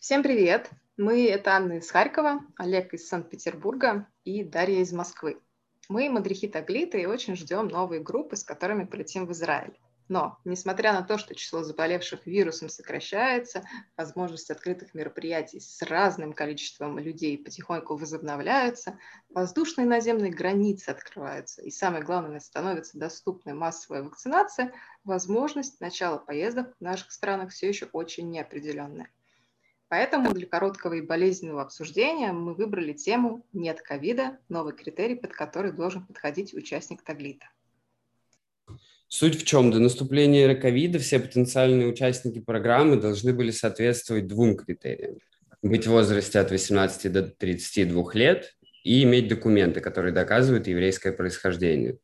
Всем привет! Мы – это Анна из Харькова, Олег из Санкт-Петербурга и Дарья из Москвы. Мы – Мадрихи Таглиты и очень ждем новые группы, с которыми полетим в Израиль. Но, несмотря на то, что число заболевших вирусом сокращается, возможность открытых мероприятий с разным количеством людей потихоньку возобновляются, воздушные и наземные границы открываются, и самое главное, становится доступной массовая вакцинация, возможность начала поездок в наших странах все еще очень неопределенная. Поэтому для короткого и болезненного обсуждения мы выбрали тему «Нет ковида. Новый критерий, под который должен подходить участник таглита». Суть в чем? До наступления ковида все потенциальные участники программы должны были соответствовать двум критериям. Быть в возрасте от 18 до 32 лет и иметь документы, которые доказывают еврейское происхождение.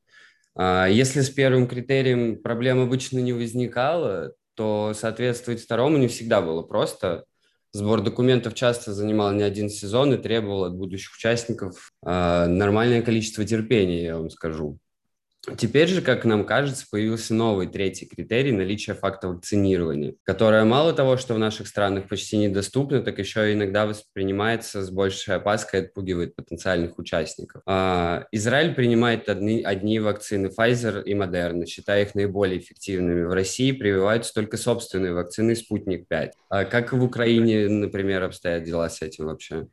А если с первым критерием проблем обычно не возникало, то соответствовать второму не всегда было просто – Сбор документов часто занимал не один сезон и требовал от будущих участников э, нормальное количество терпения, я вам скажу. Теперь же, как нам кажется, появился новый третий критерий наличия факта вакцинирования, которое мало того, что в наших странах почти недоступно, так еще и иногда воспринимается с большей опаской и отпугивает потенциальных участников. А, Израиль принимает одни, одни вакцины Pfizer и Moderna, считая их наиболее эффективными. В России прививаются только собственные вакцины Спутник 5. А как в Украине, например, обстоят дела с этим вообще?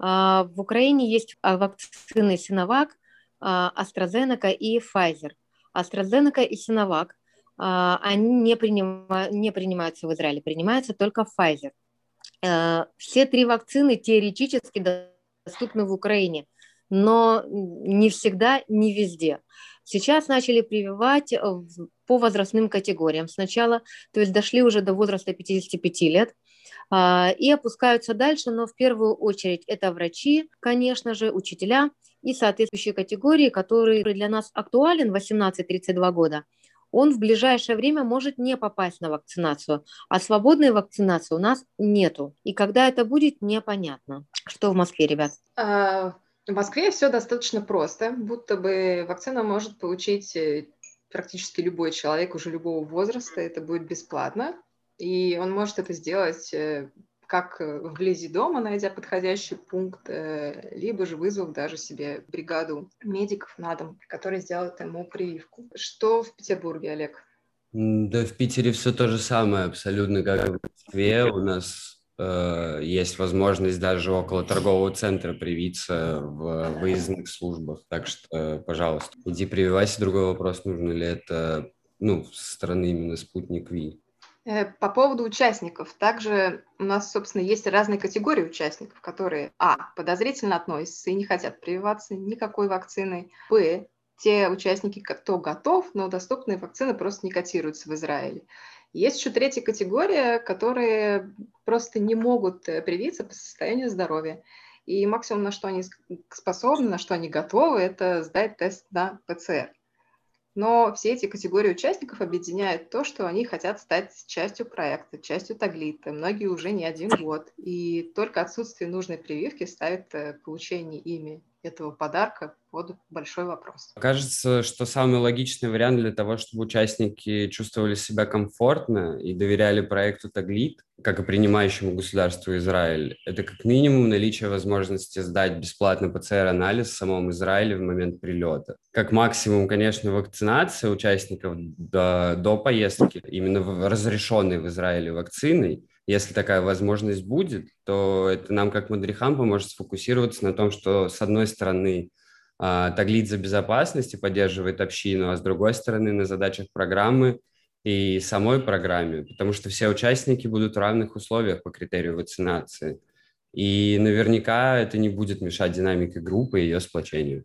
А, в Украине есть вакцины Синовак, AstraZeneca и Pfizer. AstraZeneca и Sinovac, а, они не, принима, не принимаются в Израиле, принимаются только Pfizer. Э, все три вакцины теоретически доступны в Украине, но не всегда, не везде. Сейчас начали прививать по возрастным категориям. Сначала, то есть дошли уже до возраста 55 лет, а, и опускаются дальше, но в первую очередь это врачи, конечно же, учителя и соответствующие категории, которые для нас актуален 18-32 года, он в ближайшее время может не попасть на вакцинацию, а свободной вакцинации у нас нету. И когда это будет, непонятно. Что в Москве, ребят? А, в Москве все достаточно просто, будто бы вакцину может получить э, практически любой человек уже любого возраста, это будет бесплатно, и он может это сделать э, как э, вблизи дома, найдя подходящий пункт, э, либо же вызвав даже себе бригаду медиков на дом, которые сделают ему прививку. Что в Петербурге, Олег? Да, в Питере все то же самое, абсолютно как в Москве. У нас э, есть возможность даже около торгового центра привиться в выездных службах. Так что, пожалуйста, иди прививайся. Другой вопрос, нужно ли это ну, со стороны именно спутник Ви. Э, по поводу участников. Также у нас, собственно, есть разные категории участников, которые, а, подозрительно относятся и не хотят прививаться никакой вакциной, б, те участники, кто готов, но доступные вакцины просто не котируются в Израиле. Есть еще третья категория, которые просто не могут э, привиться по состоянию здоровья. И максимум, на что они способны, на что они готовы, это сдать тест на ПЦР. Но все эти категории участников объединяет то, что они хотят стать частью проекта, частью таглита. Многие уже не один год. И только отсутствие нужной прививки ставит э, получение ими этого подарка под большой вопрос. Кажется, что самый логичный вариант для того, чтобы участники чувствовали себя комфортно и доверяли проекту Таглит, как и принимающему государству Израиль, это как минимум наличие возможности сдать бесплатно ПЦР-анализ в самом Израиле в момент прилета. Как максимум, конечно, вакцинация участников до, до поездки, именно в, разрешенной в Израиле вакциной, если такая возможность будет, то это нам, как мадрихам, поможет сфокусироваться на том, что, с одной стороны, а, Таглит за безопасность и поддерживает общину, а с другой стороны, на задачах программы и самой программе, потому что все участники будут в равных условиях по критерию вакцинации. И наверняка это не будет мешать динамике группы и ее сплочению.